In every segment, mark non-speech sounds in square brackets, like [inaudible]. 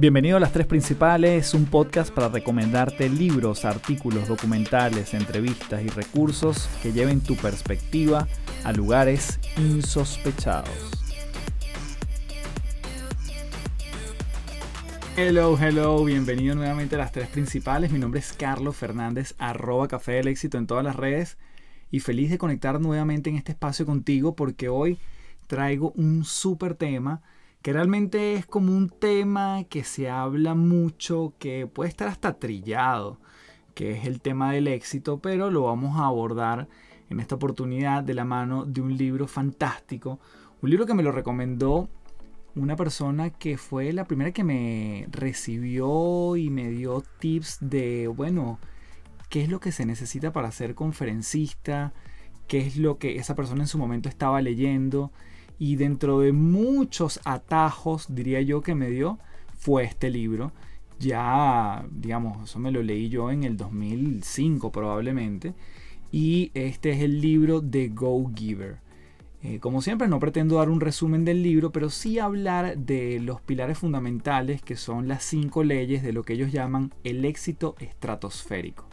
Bienvenido a Las Tres Principales, un podcast para recomendarte libros, artículos, documentales, entrevistas y recursos que lleven tu perspectiva a lugares insospechados. Hello, hello, bienvenido nuevamente a Las Tres Principales. Mi nombre es Carlos Fernández, arroba Café del Éxito en todas las redes y feliz de conectar nuevamente en este espacio contigo porque hoy traigo un súper tema que realmente es como un tema que se habla mucho, que puede estar hasta trillado, que es el tema del éxito, pero lo vamos a abordar en esta oportunidad de la mano de un libro fantástico, un libro que me lo recomendó una persona que fue la primera que me recibió y me dio tips de, bueno, qué es lo que se necesita para ser conferencista, qué es lo que esa persona en su momento estaba leyendo y dentro de muchos atajos, diría yo, que me dio, fue este libro. Ya, digamos, eso me lo leí yo en el 2005 probablemente. Y este es el libro de Go Giver. Eh, como siempre, no pretendo dar un resumen del libro, pero sí hablar de los pilares fundamentales que son las cinco leyes de lo que ellos llaman el éxito estratosférico.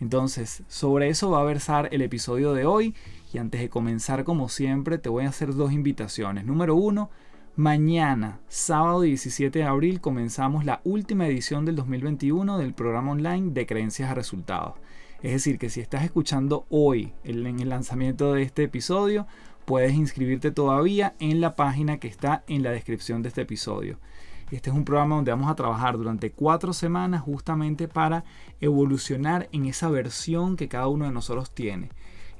Entonces, sobre eso va a versar el episodio de hoy y antes de comenzar, como siempre, te voy a hacer dos invitaciones. Número uno, mañana, sábado 17 de abril, comenzamos la última edición del 2021 del programa online de creencias a resultados. Es decir, que si estás escuchando hoy en el lanzamiento de este episodio, puedes inscribirte todavía en la página que está en la descripción de este episodio. Este es un programa donde vamos a trabajar durante cuatro semanas justamente para evolucionar en esa versión que cada uno de nosotros tiene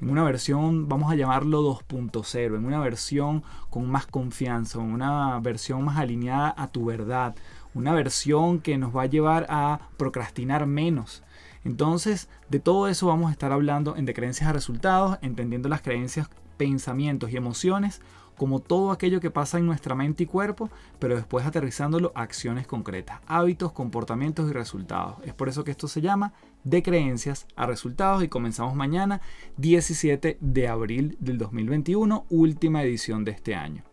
en una versión, vamos a llamarlo 2.0, en una versión con más confianza, en una versión más alineada a tu verdad, una versión que nos va a llevar a procrastinar menos. Entonces, de todo eso vamos a estar hablando en De Creencias a Resultados, entendiendo las creencias, pensamientos y emociones como todo aquello que pasa en nuestra mente y cuerpo, pero después aterrizándolo a acciones concretas, hábitos, comportamientos y resultados. Es por eso que esto se llama de creencias a resultados y comenzamos mañana 17 de abril del 2021, última edición de este año.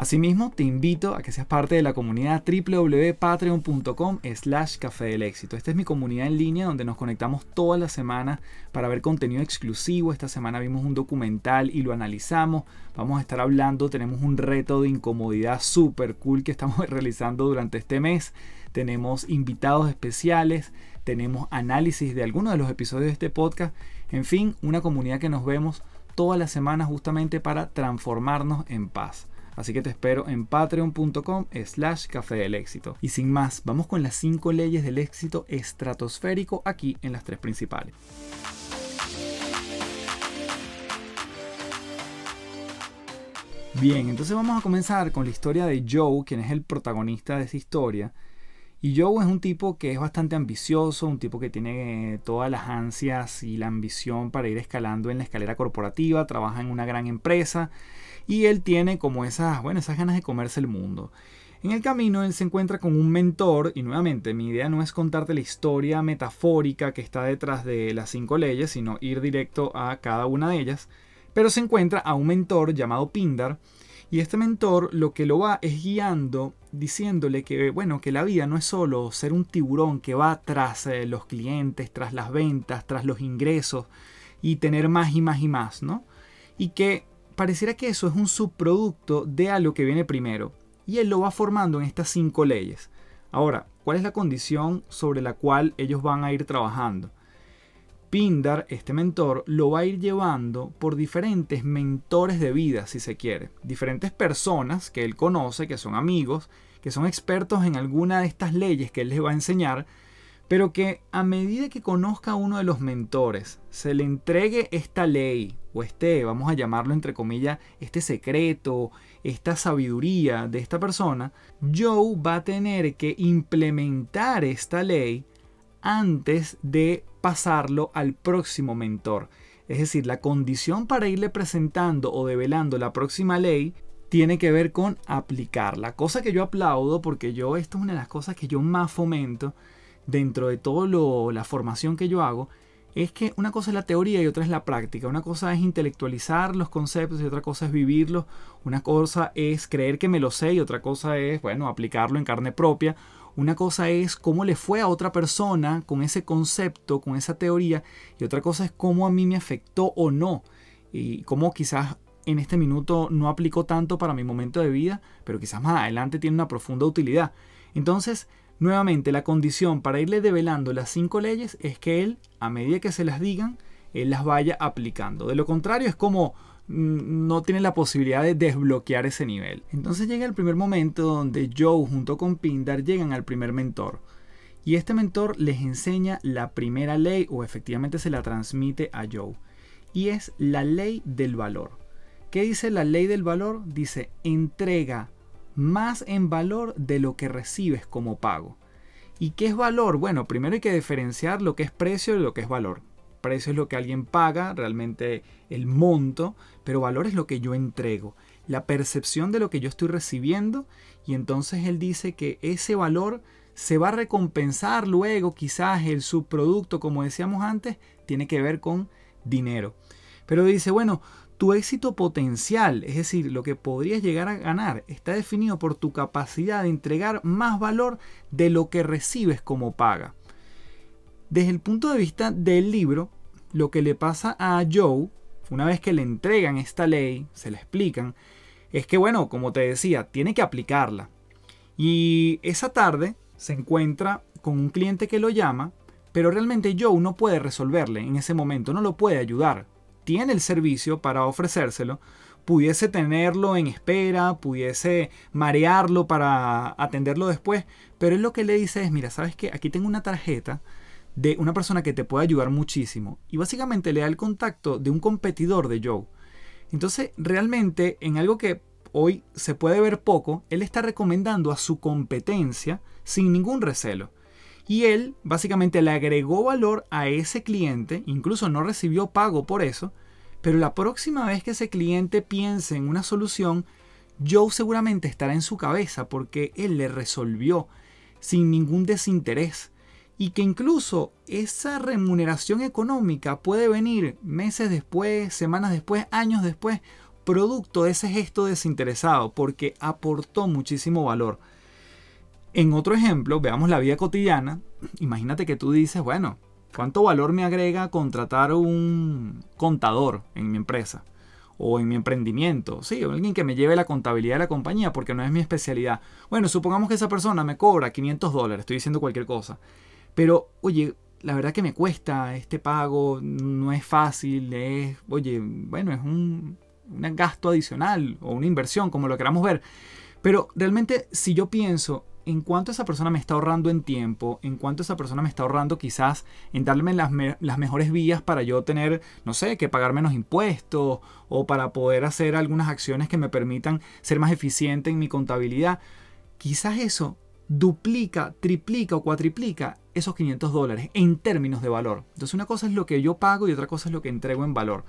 Asimismo, te invito a que seas parte de la comunidad www.patreon.com slash café del éxito. Esta es mi comunidad en línea donde nos conectamos todas las semanas para ver contenido exclusivo. Esta semana vimos un documental y lo analizamos. Vamos a estar hablando, tenemos un reto de incomodidad súper cool que estamos [laughs] realizando durante este mes. Tenemos invitados especiales, tenemos análisis de algunos de los episodios de este podcast. En fin, una comunidad que nos vemos todas las semanas justamente para transformarnos en paz. Así que te espero en patreon.com slash café del éxito. Y sin más, vamos con las 5 leyes del éxito estratosférico aquí en las tres principales. Bien, entonces vamos a comenzar con la historia de Joe, quien es el protagonista de esa historia. Y Joe es un tipo que es bastante ambicioso, un tipo que tiene todas las ansias y la ambición para ir escalando en la escalera corporativa, trabaja en una gran empresa y él tiene como esas, bueno, esas ganas de comerse el mundo. En el camino él se encuentra con un mentor y nuevamente mi idea no es contarte la historia metafórica que está detrás de las cinco leyes, sino ir directo a cada una de ellas, pero se encuentra a un mentor llamado Pindar y este mentor lo que lo va es guiando diciéndole que bueno, que la vida no es solo ser un tiburón que va tras eh, los clientes, tras las ventas, tras los ingresos y tener más y más y más, ¿no? Y que pareciera que eso es un subproducto de algo que viene primero. Y él lo va formando en estas cinco leyes. Ahora, ¿cuál es la condición sobre la cual ellos van a ir trabajando? Pindar, este mentor, lo va a ir llevando por diferentes mentores de vida, si se quiere. Diferentes personas que él conoce, que son amigos, que son expertos en alguna de estas leyes que él les va a enseñar, pero que a medida que conozca a uno de los mentores, se le entregue esta ley o este, vamos a llamarlo entre comillas, este secreto, esta sabiduría de esta persona, Joe va a tener que implementar esta ley antes de pasarlo al próximo mentor. Es decir, la condición para irle presentando o develando la próxima ley tiene que ver con aplicarla. Cosa que yo aplaudo porque yo, esto es una de las cosas que yo más fomento dentro de toda la formación que yo hago, es que una cosa es la teoría y otra es la práctica. Una cosa es intelectualizar los conceptos y otra cosa es vivirlos. Una cosa es creer que me lo sé y otra cosa es, bueno, aplicarlo en carne propia. Una cosa es cómo le fue a otra persona con ese concepto, con esa teoría, y otra cosa es cómo a mí me afectó o no, y cómo quizás en este minuto no aplicó tanto para mi momento de vida, pero quizás más adelante tiene una profunda utilidad. Entonces, nuevamente, la condición para irle develando las cinco leyes es que él, a medida que se las digan, él las vaya aplicando. De lo contrario, es como no tiene la posibilidad de desbloquear ese nivel. Entonces llega el primer momento donde Joe junto con Pindar llegan al primer mentor. Y este mentor les enseña la primera ley o efectivamente se la transmite a Joe. Y es la ley del valor. ¿Qué dice la ley del valor? Dice, entrega más en valor de lo que recibes como pago. ¿Y qué es valor? Bueno, primero hay que diferenciar lo que es precio de lo que es valor. Precio es lo que alguien paga, realmente el monto, pero valor es lo que yo entrego, la percepción de lo que yo estoy recibiendo y entonces él dice que ese valor se va a recompensar luego, quizás el subproducto, como decíamos antes, tiene que ver con dinero. Pero dice, bueno, tu éxito potencial, es decir, lo que podrías llegar a ganar, está definido por tu capacidad de entregar más valor de lo que recibes como paga. Desde el punto de vista del libro, lo que le pasa a Joe, una vez que le entregan esta ley, se la explican, es que, bueno, como te decía, tiene que aplicarla. Y esa tarde se encuentra con un cliente que lo llama, pero realmente Joe no puede resolverle en ese momento, no lo puede ayudar tiene el servicio para ofrecérselo, pudiese tenerlo en espera, pudiese marearlo para atenderlo después, pero él lo que le dice es, mira, sabes que aquí tengo una tarjeta de una persona que te puede ayudar muchísimo y básicamente le da el contacto de un competidor de Joe. Entonces, realmente en algo que hoy se puede ver poco, él está recomendando a su competencia sin ningún recelo. Y él básicamente le agregó valor a ese cliente, incluso no recibió pago por eso, pero la próxima vez que ese cliente piense en una solución, Joe seguramente estará en su cabeza porque él le resolvió sin ningún desinterés. Y que incluso esa remuneración económica puede venir meses después, semanas después, años después, producto de ese gesto desinteresado, porque aportó muchísimo valor. En otro ejemplo, veamos la vida cotidiana. Imagínate que tú dices, bueno, ¿cuánto valor me agrega contratar un contador en mi empresa? O en mi emprendimiento. Sí, alguien que me lleve la contabilidad de la compañía porque no es mi especialidad. Bueno, supongamos que esa persona me cobra 500 dólares, estoy diciendo cualquier cosa. Pero, oye, la verdad que me cuesta este pago, no es fácil, es, oye, bueno, es un, un gasto adicional o una inversión, como lo queramos ver. Pero realmente si yo pienso en cuanto esa persona me está ahorrando en tiempo, en cuanto esa persona me está ahorrando quizás en darme las, las, mejores vías para yo tener, no sé, que pagar menos impuestos o para poder hacer algunas acciones que me permitan ser más eficiente en mi contabilidad, quizás eso duplica, triplica o cuatriplica esos 500 dólares en términos de valor. Entonces una cosa es lo que yo pago y otra cosa es lo que entrego en valor.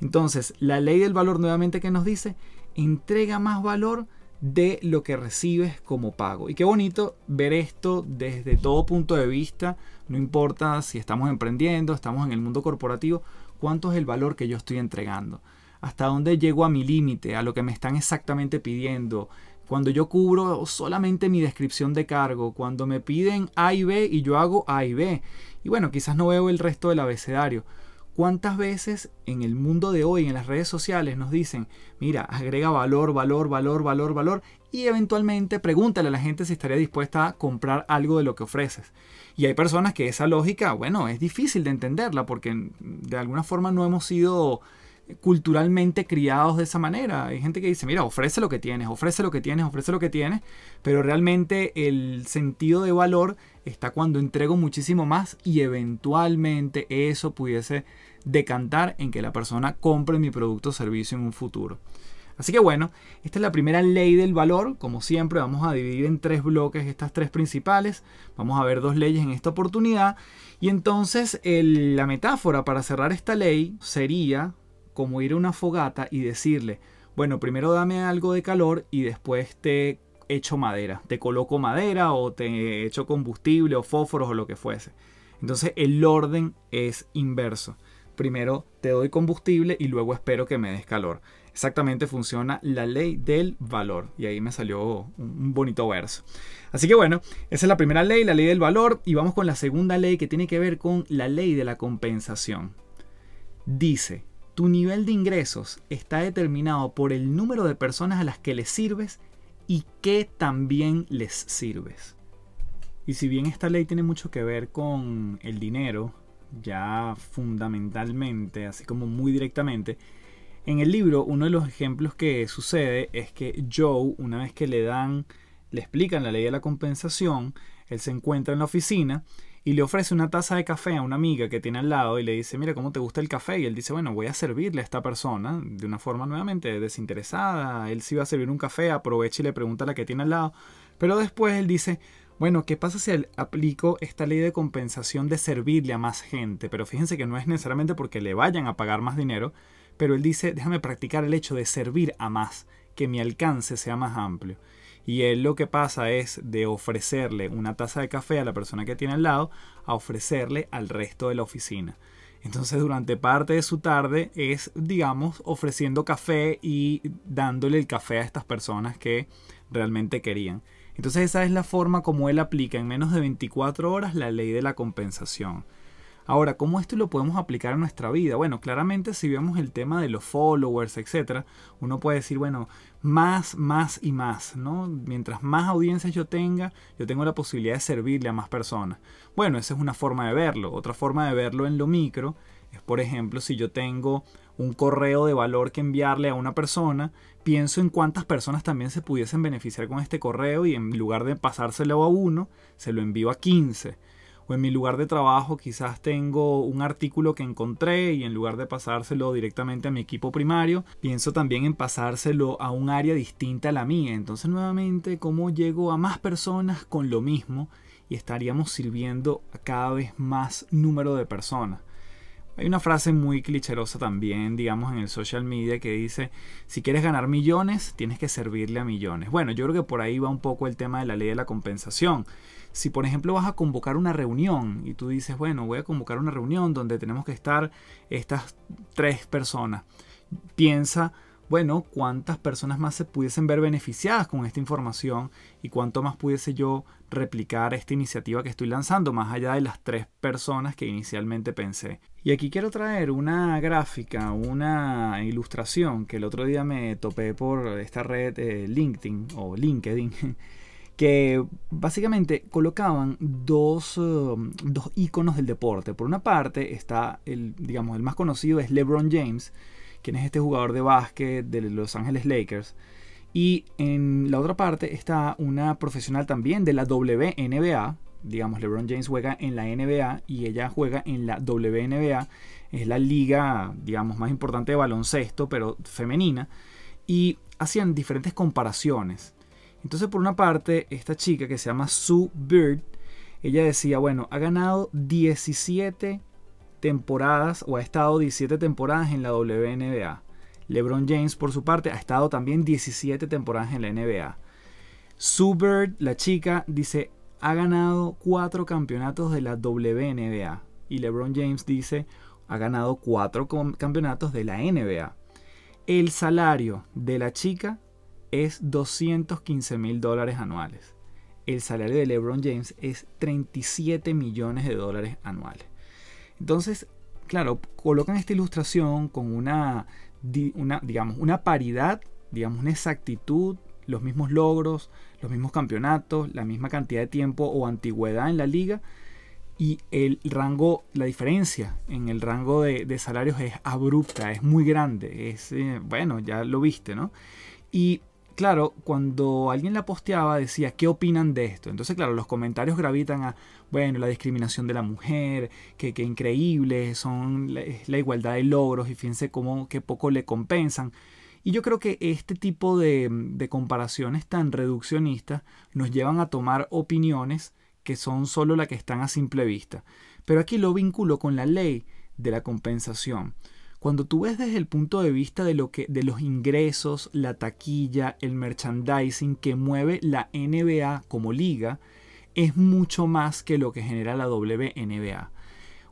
Entonces, la ley del valor nuevamente que nos dice, entrega más valor de lo que recibes como pago. Y qué bonito ver esto desde todo punto de vista, no importa si estamos emprendiendo, estamos en el mundo corporativo, cuánto es el valor que yo estoy entregando, hasta dónde llego a mi límite, a lo que me están exactamente pidiendo. Cuando yo cubro solamente mi descripción de cargo, cuando me piden A y B y yo hago A y B. Y bueno, quizás no veo el resto del abecedario, ¿Cuántas veces en el mundo de hoy, en las redes sociales, nos dicen, mira, agrega valor, valor, valor, valor, valor, y eventualmente pregúntale a la gente si estaría dispuesta a comprar algo de lo que ofreces? Y hay personas que esa lógica, bueno, es difícil de entenderla porque de alguna forma no hemos sido culturalmente criados de esa manera. Hay gente que dice, mira, ofrece lo que tienes, ofrece lo que tienes, ofrece lo que tienes, pero realmente el sentido de valor está cuando entrego muchísimo más y eventualmente eso pudiese decantar en que la persona compre mi producto o servicio en un futuro. Así que bueno, esta es la primera ley del valor. Como siempre, vamos a dividir en tres bloques estas tres principales. Vamos a ver dos leyes en esta oportunidad. Y entonces la metáfora para cerrar esta ley sería como ir a una fogata y decirle, bueno, primero dame algo de calor y después te echo madera. Te coloco madera o te echo combustible o fósforos o lo que fuese. Entonces el orden es inverso. Primero te doy combustible y luego espero que me des calor. exactamente funciona la ley del valor. Y ahí me salió un bonito verso. Así que bueno, esa es la primera ley, la ley del valor, y vamos con la segunda ley que tiene que ver con la ley de la compensación. Dice, tu nivel de ingresos está determinado por el número de personas a las que les sirves y que también les sirves. Y si bien esta ley tiene mucho que ver con el dinero, ya fundamentalmente, así como muy directamente, en el libro uno de los ejemplos que sucede es que Joe, una vez que le dan, le explican la ley de la compensación, él se encuentra en la oficina y le ofrece una taza de café a una amiga que tiene al lado y le dice, mira, ¿cómo te gusta el café? Y él dice, bueno, voy a servirle a esta persona de una forma nuevamente desinteresada. Él sí va a servir un café, aprovecha y le pregunta a la que tiene al lado. Pero después él dice, bueno, ¿qué pasa si aplico esta ley de compensación de servirle a más gente? Pero fíjense que no es necesariamente porque le vayan a pagar más dinero, pero él dice, déjame practicar el hecho de servir a más, que mi alcance sea más amplio. Y él lo que pasa es de ofrecerle una taza de café a la persona que tiene al lado, a ofrecerle al resto de la oficina. Entonces durante parte de su tarde es, digamos, ofreciendo café y dándole el café a estas personas que realmente querían. Entonces esa es la forma como él aplica en menos de 24 horas la ley de la compensación. Ahora, ¿cómo esto lo podemos aplicar a nuestra vida? Bueno, claramente si vemos el tema de los followers, etc., uno puede decir, bueno, más, más y más, ¿no? Mientras más audiencias yo tenga, yo tengo la posibilidad de servirle a más personas. Bueno, esa es una forma de verlo. Otra forma de verlo en lo micro es, por ejemplo, si yo tengo un correo de valor que enviarle a una persona, pienso en cuántas personas también se pudiesen beneficiar con este correo y en lugar de pasárselo a uno, se lo envío a 15. O en mi lugar de trabajo quizás tengo un artículo que encontré y en lugar de pasárselo directamente a mi equipo primario, pienso también en pasárselo a un área distinta a la mía. Entonces nuevamente, ¿cómo llego a más personas con lo mismo? Y estaríamos sirviendo a cada vez más número de personas. Hay una frase muy clicherosa también, digamos, en el social media que dice, si quieres ganar millones, tienes que servirle a millones. Bueno, yo creo que por ahí va un poco el tema de la ley de la compensación. Si por ejemplo vas a convocar una reunión y tú dices, bueno, voy a convocar una reunión donde tenemos que estar estas tres personas, piensa bueno, cuántas personas más se pudiesen ver beneficiadas con esta información y cuánto más pudiese yo replicar esta iniciativa que estoy lanzando, más allá de las tres personas que inicialmente pensé. Y aquí quiero traer una gráfica, una ilustración que el otro día me topé por esta red eh, LinkedIn o LinkedIn. [laughs] que básicamente colocaban dos, um, dos iconos del deporte. Por una parte está el, digamos, el más conocido es LeBron James, quien es este jugador de básquet de Los Ángeles Lakers. Y en la otra parte está una profesional también de la WNBA. Digamos, LeBron James juega en la NBA y ella juega en la WNBA. Es la liga, digamos, más importante de baloncesto, pero femenina. Y hacían diferentes comparaciones. Entonces, por una parte, esta chica que se llama Sue Bird, ella decía, bueno, ha ganado 17 temporadas o ha estado 17 temporadas en la WNBA. LeBron James, por su parte, ha estado también 17 temporadas en la NBA. Sue Bird, la chica, dice, ha ganado 4 campeonatos de la WNBA. Y LeBron James dice, ha ganado 4 campeonatos de la NBA. El salario de la chica es 215 mil dólares anuales. El salario de LeBron James es 37 millones de dólares anuales. Entonces, claro, colocan esta ilustración con una, digamos, una paridad, digamos, una exactitud, los mismos logros, los mismos campeonatos, la misma cantidad de tiempo o antigüedad en la liga. Y el rango, la diferencia en el rango de, salarios es abrupta, es muy grande. Es, eh, bueno, ya lo viste, ¿no? Y claro, cuando alguien la posteaba decía, ¿qué opinan de esto? Entonces, claro, los comentarios gravitan a, bueno, la discriminación de la mujer, que, increíble, son la, igualdad de logros y fíjense cómo que poco le compensan. Y yo creo que este tipo de, de comparaciones tan reduccionistas nos llevan a tomar opiniones que son solo las que están a simple vista. Pero aquí lo vinculo con la ley de la compensación. Cuando tú ves desde el punto de vista de, lo que, de los ingresos, la taquilla, el merchandising que mueve la NBA como liga, es mucho más que lo que genera la WNBA.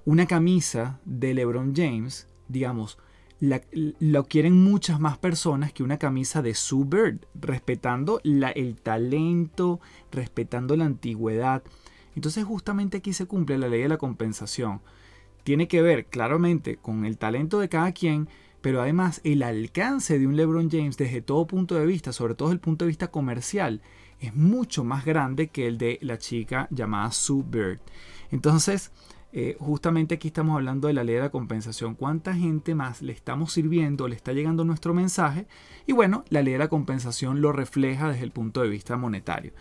Una camisa de LeBron James, digamos, lo quieren muchas más personas que una camisa de Sue Bird, respetando el talento, respetando la antigüedad. Entonces justamente aquí se cumple la ley de la compensación. Tiene que ver claramente con el talento de cada quien, pero además el alcance de un LeBron James desde todo punto de vista, sobre todo desde el punto de vista comercial, es mucho más grande que el de la chica llamada Sue Bird. Entonces, eh, justamente aquí estamos hablando de la ley de la compensación. ¿Cuánta gente más le estamos sirviendo, le está llegando nuestro mensaje? Y bueno, la ley de la compensación lo refleja desde el punto de vista monetario.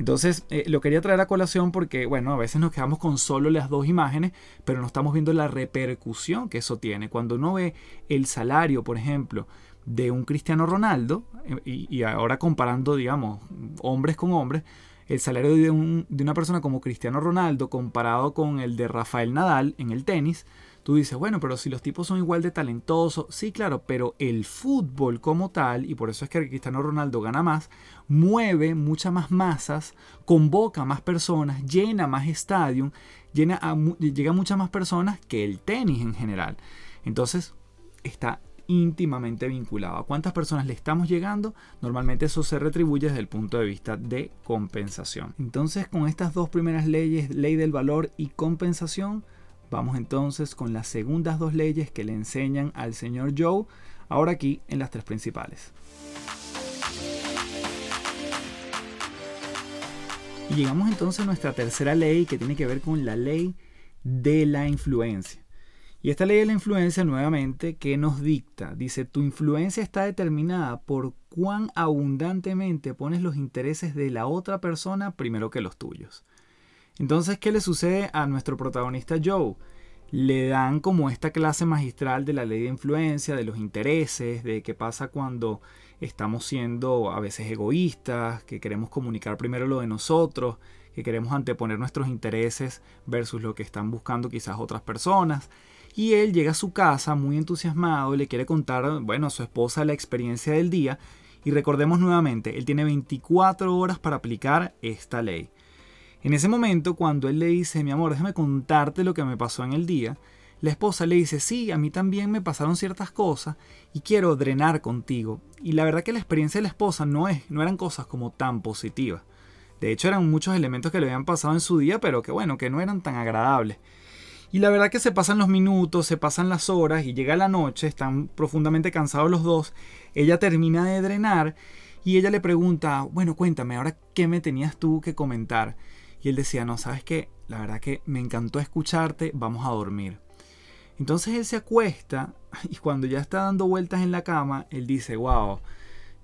Entonces, eh, lo quería traer a colación porque, bueno, a veces nos quedamos con solo las dos imágenes, pero no estamos viendo la repercusión que eso tiene. Cuando uno ve el salario, por ejemplo, de un Cristiano Ronaldo, eh, y, y ahora comparando, digamos, hombres con hombres, el salario de, una persona como Cristiano Ronaldo comparado con el de Rafael Nadal en el tenis, tú dices, bueno, pero si los tipos son igual de talentosos, sí, claro, pero el fútbol como tal, y por eso es que Cristiano Ronaldo gana más, mueve muchas más masas, convoca más personas, llena más estadios, llega a muchas más personas que el tenis en general. Entonces, está íntimamente vinculado. ¿A cuántas personas le estamos llegando? Normalmente eso se retribuye desde el punto de vista de compensación. Entonces, con estas dos primeras leyes, ley del valor y compensación, vamos entonces con las segundas dos leyes que le enseñan al señor Joe, ahora aquí en las tres principales. Y llegamos entonces a nuestra tercera ley que tiene que ver con la ley de la influencia. Y esta ley de la influencia nuevamente, ¿qué nos dicta? Dice, tu influencia está determinada por cuán abundantemente pones los intereses de la otra persona primero que los tuyos. Entonces, ¿qué le sucede a nuestro protagonista Joe? Le dan como esta clase magistral de la ley de influencia, de los intereses, de qué pasa cuando estamos siendo a veces egoístas, que queremos comunicar primero lo de nosotros, que queremos anteponer nuestros intereses versus lo que están buscando quizás otras personas. Y él llega a su casa muy entusiasmado le quiere contar, bueno, a su esposa la experiencia del día. Y recordemos nuevamente, él tiene 24 horas para aplicar esta ley. En ese momento, cuando él le dice, mi amor, déjame contarte lo que me pasó en el día, la esposa le dice, sí, a mí también me pasaron ciertas cosas y quiero drenar contigo. Y la verdad que la experiencia de la esposa no, es, no eran cosas como tan positivas. De hecho, eran muchos elementos que le habían pasado en su día, pero que bueno, que no eran tan agradables. Y la verdad que se pasan los minutos, se pasan las horas y llega la noche, están profundamente cansados los dos. Ella termina de drenar y ella le pregunta, bueno, cuéntame, ahora qué me tenías tú que comentar. Y él decía, no, sabes qué, la verdad que me encantó escucharte, vamos a dormir. Entonces él se acuesta [laughs] y cuando ya está dando vueltas en la cama, él dice, wow,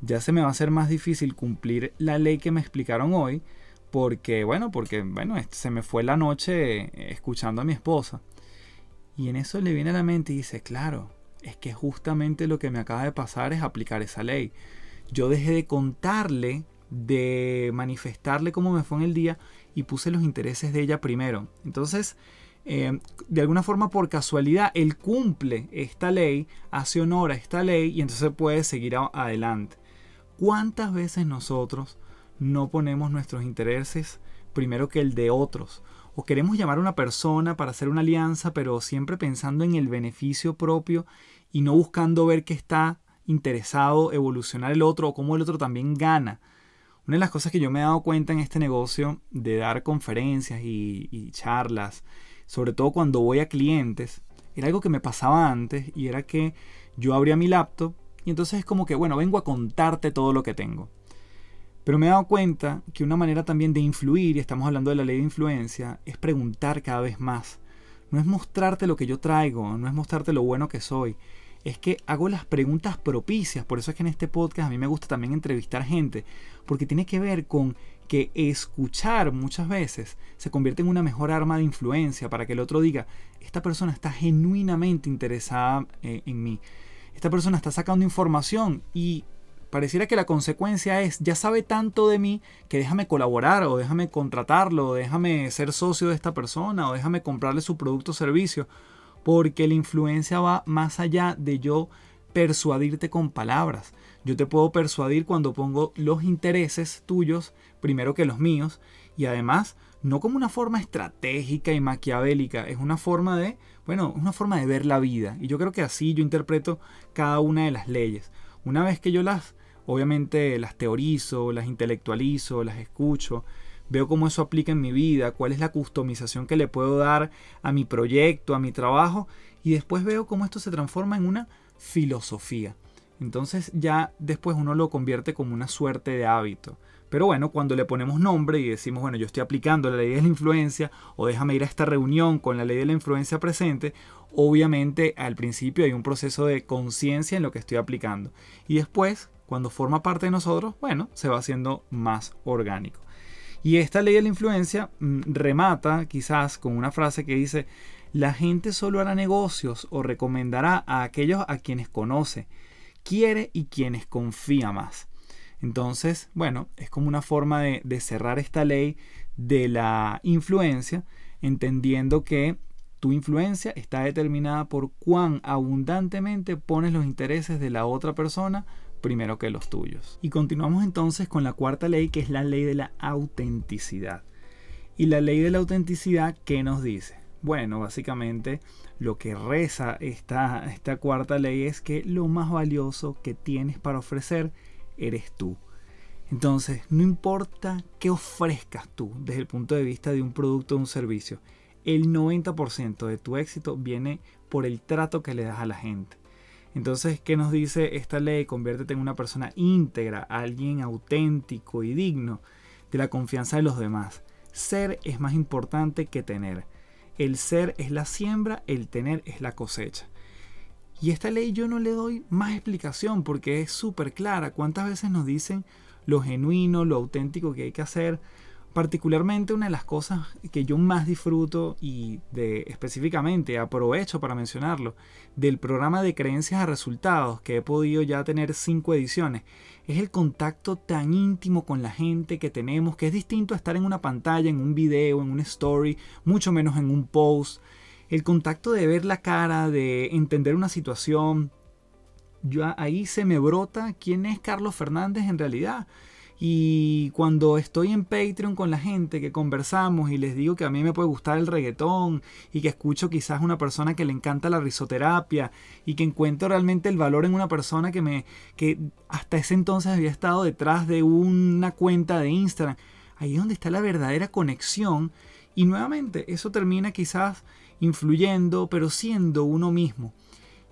ya se me va a hacer más difícil cumplir la ley que me explicaron hoy porque, bueno, porque, bueno, se me fue la noche escuchando a mi esposa. Y en eso le viene a la mente y dice, claro, es que justamente lo que me acaba de pasar es aplicar esa ley. Yo dejé de contarle, de manifestarle cómo me fue en el día y puse los intereses de ella primero. Entonces, eh, de alguna forma por casualidad, él cumple esta ley, hace honor a esta ley y entonces puede seguir adelante. ¿Cuántas veces nosotros no ponemos nuestros intereses primero que el de otros. O queremos llamar a una persona para hacer una alianza, pero siempre pensando en el beneficio propio y no buscando ver que está interesado evolucionar el otro o cómo el otro también gana. Una de las cosas que yo me he dado cuenta en este negocio de dar conferencias y, charlas, sobre todo cuando voy a clientes, era algo que me pasaba antes y era que yo abría mi laptop y entonces es como que, bueno, vengo a contarte todo lo que tengo. Pero me he dado cuenta que una manera también de influir, y estamos hablando de la ley de influencia, es preguntar cada vez más. No es mostrarte lo que yo traigo, no es mostrarte lo bueno que soy. Es que hago las preguntas propicias. Por eso es que en este podcast a mí me gusta también entrevistar gente. Porque tiene que ver con que escuchar muchas veces se convierte en una mejor arma de influencia para que el otro diga, esta persona está genuinamente interesada eh, en mí. Esta persona está sacando información y pareciera que la consecuencia es, ya sabe tanto de mí que déjame colaborar o déjame contratarlo, o déjame ser socio de esta persona o déjame comprarle su producto o servicio, porque la influencia va más allá de yo persuadirte con palabras. Yo te puedo persuadir cuando pongo los intereses tuyos primero que los míos y además no como una forma estratégica y maquiavélica, es una forma de, bueno, una forma de ver la vida. Y yo creo que así yo interpreto cada una de las leyes. Una vez que yo las, obviamente, las teorizo, las intelectualizo, las escucho, veo cómo eso aplica en mi vida, cuál es la customización que le puedo dar a mi proyecto, a mi trabajo, y después veo cómo esto se transforma en una filosofía. Entonces ya después uno lo convierte como una suerte de hábito. Pero bueno, cuando le ponemos nombre y decimos, bueno, yo estoy aplicando la ley de la influencia o déjame ir a esta reunión con la ley de la influencia presente, obviamente al principio hay un proceso de conciencia en lo que estoy aplicando. Y después, cuando forma parte de nosotros, bueno, se va haciendo más orgánico. Y esta ley de la influencia mm, remata quizás con una frase que dice, la gente solo hará negocios o recomendará a aquellos a quienes conoce, quiere y quienes confía más. Entonces, bueno, es como una forma de, cerrar esta ley de la influencia, entendiendo que tu influencia está determinada por cuán abundantemente pones los intereses de la otra persona primero que los tuyos. Y continuamos entonces con la cuarta ley, que es la ley de la autenticidad. Y la ley de la autenticidad, ¿qué nos dice? Bueno, básicamente lo que reza esta, esta cuarta ley es que lo más valioso que tienes para ofrecer eres tú. Entonces, no importa qué ofrezcas tú desde el punto de vista de un producto o un servicio, el 90% de tu éxito viene por el trato que le das a la gente. Entonces, ¿qué nos dice esta ley? Conviértete en una persona íntegra, alguien auténtico y digno de la confianza de los demás. Ser es más importante que tener. El ser es la siembra, el tener es la cosecha. Y esta ley yo no le doy más explicación porque es súper clara. ¿Cuántas veces nos dicen lo genuino, lo auténtico que hay que hacer? Particularmente una de las cosas que yo más disfruto y de específicamente aprovecho para mencionarlo del programa de creencias a resultados que he podido ya tener cinco ediciones es el contacto tan íntimo con la gente que tenemos que es distinto a estar en una pantalla, en un video, en una story, mucho menos en un post el contacto de ver la cara, de entender una situación, yo ahí se me brota quién es Carlos Fernández en realidad. Y cuando estoy en Patreon con la gente que conversamos y les digo que a mí me puede gustar el reggaetón y que escucho quizás una persona que le encanta la risoterapia y que encuentro realmente el valor en una persona que me que hasta ese entonces había estado detrás de una cuenta de Instagram, ahí es donde está la verdadera conexión y nuevamente eso termina quizás influyendo, pero siendo uno mismo.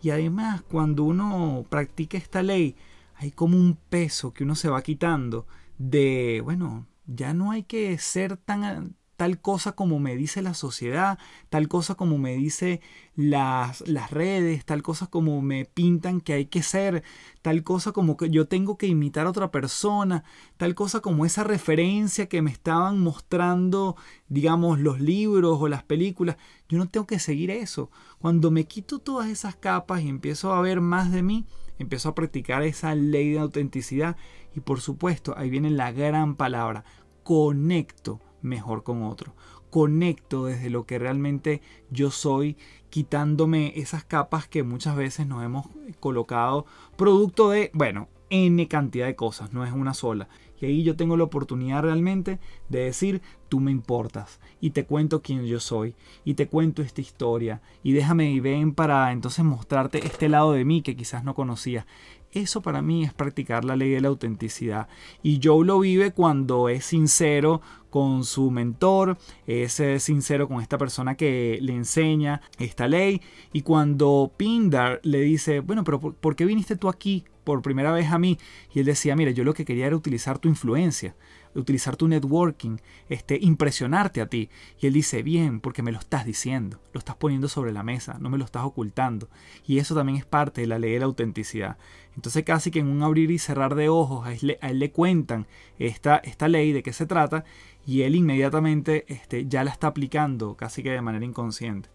Y además, cuando uno practica esta ley, hay como un peso que uno se va quitando de, bueno, ya no hay que ser tan tal cosa como me dice la sociedad, tal cosa como me dice las, las redes, tal cosa como me pintan que hay que ser, tal cosa como que yo tengo que imitar a otra persona, tal cosa como esa referencia que me estaban mostrando, digamos, los libros o las películas. Yo no tengo que seguir eso. Cuando me quito todas esas capas y empiezo a ver más de mí, empiezo a practicar esa ley de autenticidad y por supuesto ahí viene la gran palabra, conecto mejor con otro. Conecto desde lo que realmente yo soy, quitándome esas capas que muchas veces nos hemos colocado producto de, bueno, N cantidad de cosas, no es una sola. Y ahí yo tengo la oportunidad realmente de decir, tú me importas y te cuento quién yo soy y te cuento esta historia y déjame y ven para entonces mostrarte este lado de mí que quizás no conocía. Eso para mí es practicar la ley de la autenticidad. Y Joe lo vive cuando es sincero con su mentor, es eh, sincero con esta persona que le enseña esta ley. Y cuando Pindar le dice, bueno, pero ¿por, qué viniste tú aquí por primera vez a mí? Y él decía, mira, yo lo que quería era utilizar tu influencia utilizar tu networking, este, impresionarte a ti. Y él dice, bien, porque me lo estás diciendo, lo estás poniendo sobre la mesa, no me lo estás ocultando. Y eso también es parte de la ley de la autenticidad. Entonces casi que en un abrir y cerrar de ojos a él le, cuentan esta, esta ley de qué se trata y él inmediatamente este, ya la está aplicando casi que de manera inconsciente.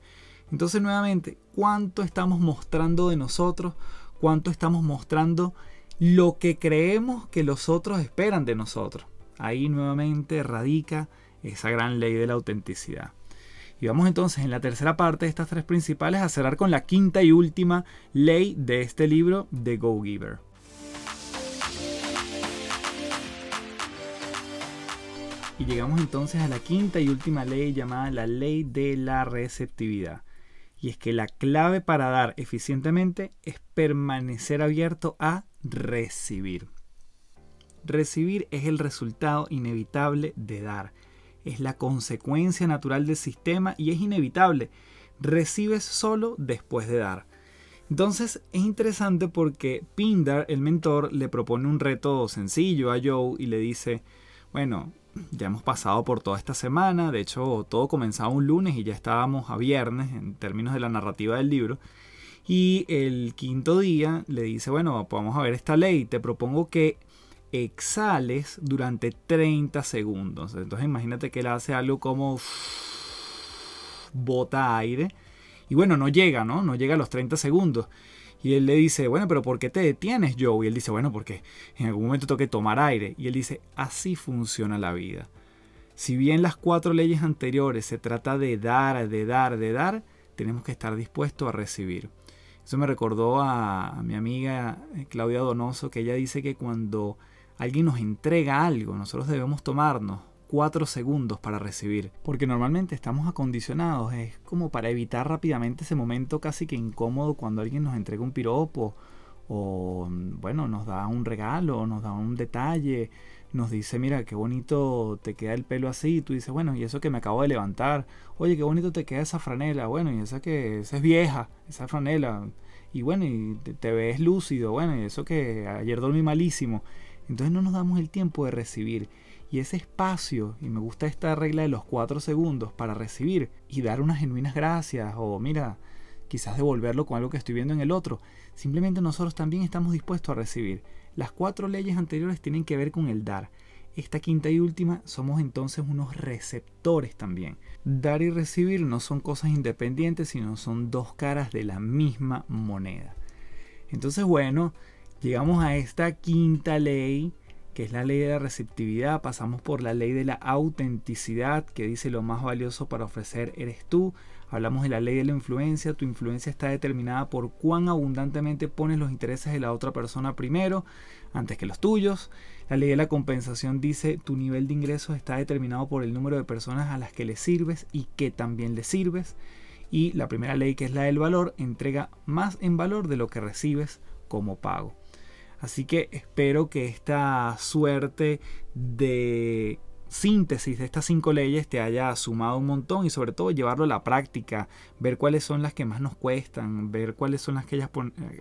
Entonces nuevamente, ¿cuánto estamos mostrando de nosotros? ¿Cuánto estamos mostrando lo que creemos que los otros esperan de nosotros? Ahí nuevamente radica esa gran ley de la autenticidad. Y vamos entonces en la tercera parte de estas tres principales a cerrar con la quinta y última ley de este libro de Go Giver. Y llegamos entonces a la quinta y última ley llamada la ley de la receptividad. Y es que la clave para dar eficientemente es permanecer abierto a recibir. Recibir es el resultado inevitable de dar. Es la consecuencia natural del sistema y es inevitable. Recibes solo después de dar. Entonces es interesante porque Pindar, el mentor, le propone un reto sencillo a Joe y le dice, bueno, ya hemos pasado por toda esta semana, de hecho todo comenzaba un lunes y ya estábamos a viernes en términos de la narrativa del libro. Y el quinto día le dice, bueno, vamos a ver esta ley, te propongo que exhales durante 30 segundos. Entonces imagínate que él hace algo como bota aire y bueno, no llega, ¿no? No llega a los 30 segundos. Y él le dice, bueno, pero ¿por qué te detienes, Joe? Y él dice, bueno, porque en algún momento tengo que tomar aire. Y él dice, así funciona la vida. Si bien las cuatro leyes anteriores se trata de dar, de dar, de dar, tenemos que estar dispuestos a recibir. Eso me recordó a, mi amiga eh, Claudia Donoso, que ella dice que cuando alguien nos entrega algo, nosotros debemos tomarnos cuatro segundos para recibir. Porque normalmente estamos acondicionados, es como para evitar rápidamente ese momento casi que incómodo cuando alguien nos entrega un piropo o bueno, nos da un regalo, nos da un detalle, nos dice, mira, qué bonito te queda el pelo así, y tú dices, bueno, y eso que me acabo de levantar, oye, qué bonito te queda esa franela, bueno, y esa que esa es vieja, esa franela, y bueno, y te, te ves lúcido, bueno, y eso que ayer dormí malísimo. Entonces no nos damos el tiempo de recibir. Y ese espacio, y me gusta esta regla de los cuatro segundos para recibir y dar unas genuinas gracias o mira, quizás devolverlo con algo que estoy viendo en el otro. Simplemente nosotros también estamos dispuestos a recibir. Las cuatro leyes anteriores tienen que ver con el dar. Esta quinta y última somos entonces unos receptores también. Dar y recibir no son cosas independientes, sino son dos caras de la misma moneda. Entonces, bueno, llegamos a esta quinta ley que es la ley de la receptividad, pasamos por la ley de la autenticidad, que dice lo más valioso para ofrecer eres tú, hablamos de la ley de la influencia, tu influencia está determinada por cuán abundantemente pones los intereses de la otra persona primero, antes que los tuyos, la ley de la compensación dice tu nivel de ingresos está determinado por el número de personas a las que le sirves y que también le sirves, y la primera ley que es la del valor entrega más en valor de lo que recibes como pago. Así que espero que esta suerte de síntesis de estas cinco leyes te haya sumado un montón y sobre todo llevarlo a la práctica, ver cuáles son las que más nos cuestan, ver cuáles son las aquellas,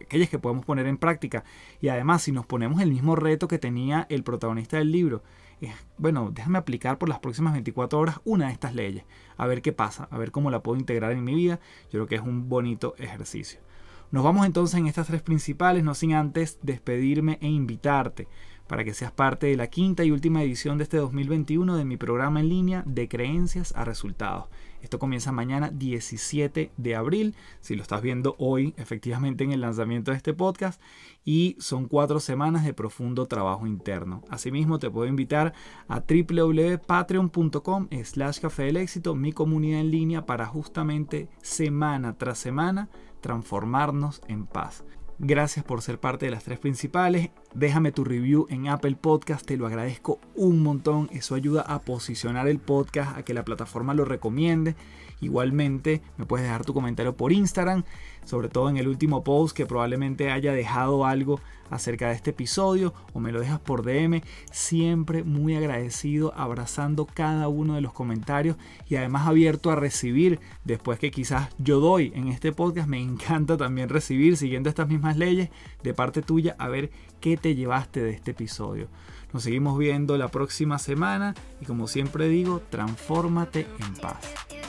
aquellas que podemos poner en práctica y además si nos ponemos el mismo reto que tenía el protagonista del libro, es, bueno, déjame aplicar por las próximas 24 horas una de estas leyes, a ver qué pasa, a ver cómo la puedo integrar en mi vida, yo creo que es un bonito ejercicio. Nos vamos entonces en estas tres principales, no sin antes despedirme e invitarte para que seas parte de la quinta y última edición de este 2021 de mi programa en línea de creencias a resultados. Esto comienza mañana 17 de abril, si lo estás viendo hoy efectivamente en el lanzamiento de este podcast, y son cuatro semanas de profundo trabajo interno. Asimismo te puedo invitar a www.patreon.com slash café del éxito, mi comunidad en línea para justamente semana tras semana transformarnos en paz. Gracias por ser parte de las tres principales. Déjame tu review en Apple Podcast, te lo agradezco un montón. Eso ayuda a posicionar el podcast, a que la plataforma lo recomiende. Igualmente, me puedes dejar tu comentario por Instagram, sobre todo en el último post que probablemente haya dejado algo acerca de este episodio o me lo dejas por DM. Siempre muy agradecido, abrazando cada uno de los comentarios y además abierto a recibir después que quizás yo doy en este podcast. Me encanta también recibir, siguiendo estas mismas leyes, de parte tuya, a ver qué te llevaste de este episodio. Nos seguimos viendo la próxima semana y como siempre digo, transfórmate en paz.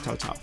Chao, chao.